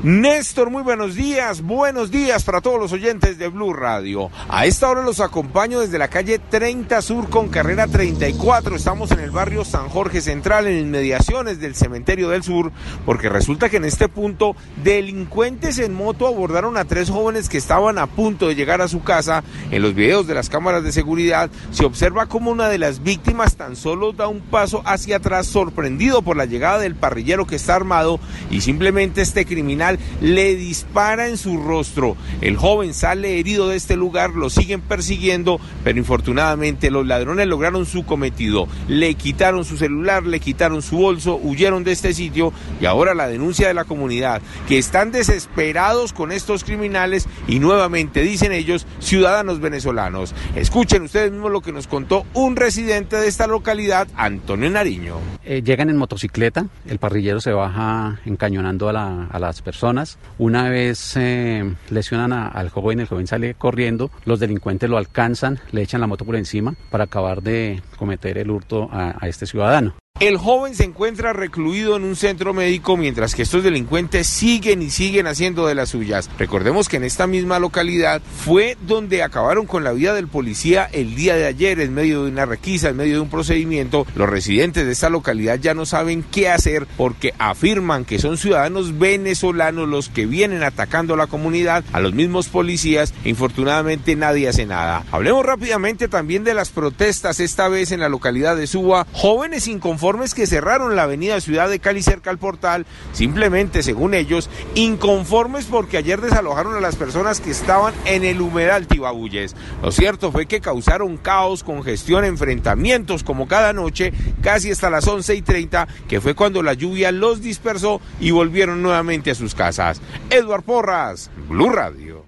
Néstor, muy buenos días, buenos días para todos los oyentes de Blue Radio. A esta hora los acompaño desde la calle 30 Sur con carrera 34. Estamos en el barrio San Jorge Central, en inmediaciones del Cementerio del Sur, porque resulta que en este punto delincuentes en moto abordaron a tres jóvenes que estaban a punto de llegar a su casa. En los videos de las cámaras de seguridad se observa como una de las víctimas tan solo da un paso hacia atrás, sorprendido por la llegada del parrillero que está armado y simplemente este criminal le dispara en su rostro. El joven sale herido de este lugar, lo siguen persiguiendo, pero infortunadamente los ladrones lograron su cometido. Le quitaron su celular, le quitaron su bolso, huyeron de este sitio y ahora la denuncia de la comunidad, que están desesperados con estos criminales y nuevamente dicen ellos ciudadanos venezolanos. Escuchen ustedes mismos lo que nos contó un residente de esta localidad, Antonio Nariño. Eh, llegan en motocicleta, el parrillero se baja encañonando a, a las personas una vez eh, lesionan al joven, el joven sale corriendo, los delincuentes lo alcanzan, le echan la moto por encima para acabar de cometer el hurto a este ciudadano. El joven se encuentra recluido en un centro médico mientras que estos delincuentes siguen y siguen haciendo de las suyas. Recordemos que en esta misma localidad fue donde acabaron con la vida del policía el día de ayer en medio de una requisa, en medio de un procedimiento. Los residentes de esta localidad ya no saben qué hacer porque afirman que son ciudadanos venezolanos los que vienen atacando a la comunidad, a los mismos policías infortunadamente nadie hace nada. Hablemos rápidamente también de las protestas esta vez en la localidad de Suba. Jóvenes inconformes que cerraron la avenida Ciudad de Cali cerca al portal, simplemente, según ellos, inconformes porque ayer desalojaron a las personas que estaban en el humedal Tibabuyes. Lo cierto fue que causaron caos, congestión, enfrentamientos como cada noche, casi hasta las 11 y 30, que fue cuando la lluvia los dispersó y volvieron nuevamente a sus casas. Eduard Porras, Blue Radio.